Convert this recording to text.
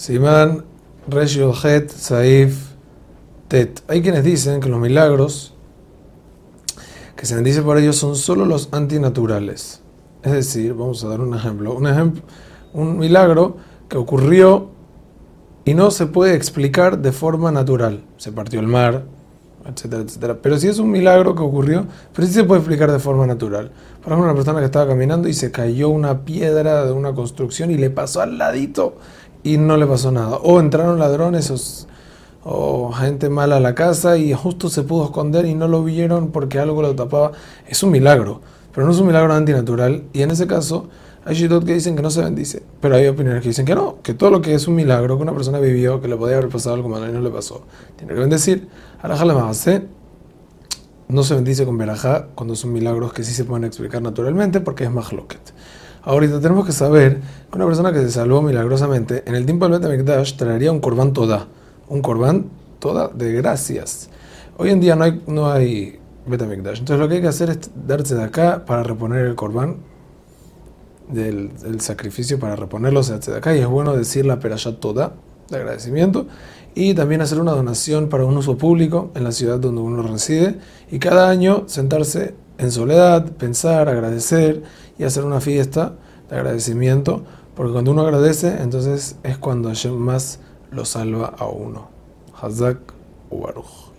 Simán Het Saif Tet. Hay quienes dicen que los milagros que se bendice por ellos son solo los antinaturales. Es decir, vamos a dar un ejemplo. Un ejemplo, un milagro que ocurrió y no se puede explicar de forma natural. Se partió el mar, etcétera, etcétera. Pero si es un milagro que ocurrió, pero sí se puede explicar de forma natural. Por ejemplo, una persona que estaba caminando y se cayó una piedra de una construcción y le pasó al ladito y no le pasó nada. O entraron ladrones o, gente mala a la casa y justo se pudo esconder y no lo vieron porque algo lo tapaba. Es un milagro, pero no es un milagro antinatural. Y en ese caso, hay shidot que dicen que no se bendice, pero hay opiniones que dicen que no, que todo lo que es un milagro, que una persona vivió, que le podía haber pasado algo malo y no le pasó, tiene que bendecir. más no se bendice con verajá cuando son milagros que sí se pueden explicar naturalmente porque es más loquet. Ahorita tenemos que saber que una persona que se salvó milagrosamente, en el tiempo del Betamikdash traería un corbán toda, un corbán toda de gracias. Hoy en día no hay, no hay Betamikdash, entonces lo que hay que hacer es darse de acá para reponer el corbán del, sacrificio para reponerlos de acá y es bueno decir la perashá toda de agradecimiento y también hacer una donación para un uso público en la ciudad donde uno reside y cada año sentarse en soledad, pensar, agradecer y hacer una fiesta de agradecimiento porque cuando uno agradece entonces es cuando más lo salva a uno. Hazak Ubaruch.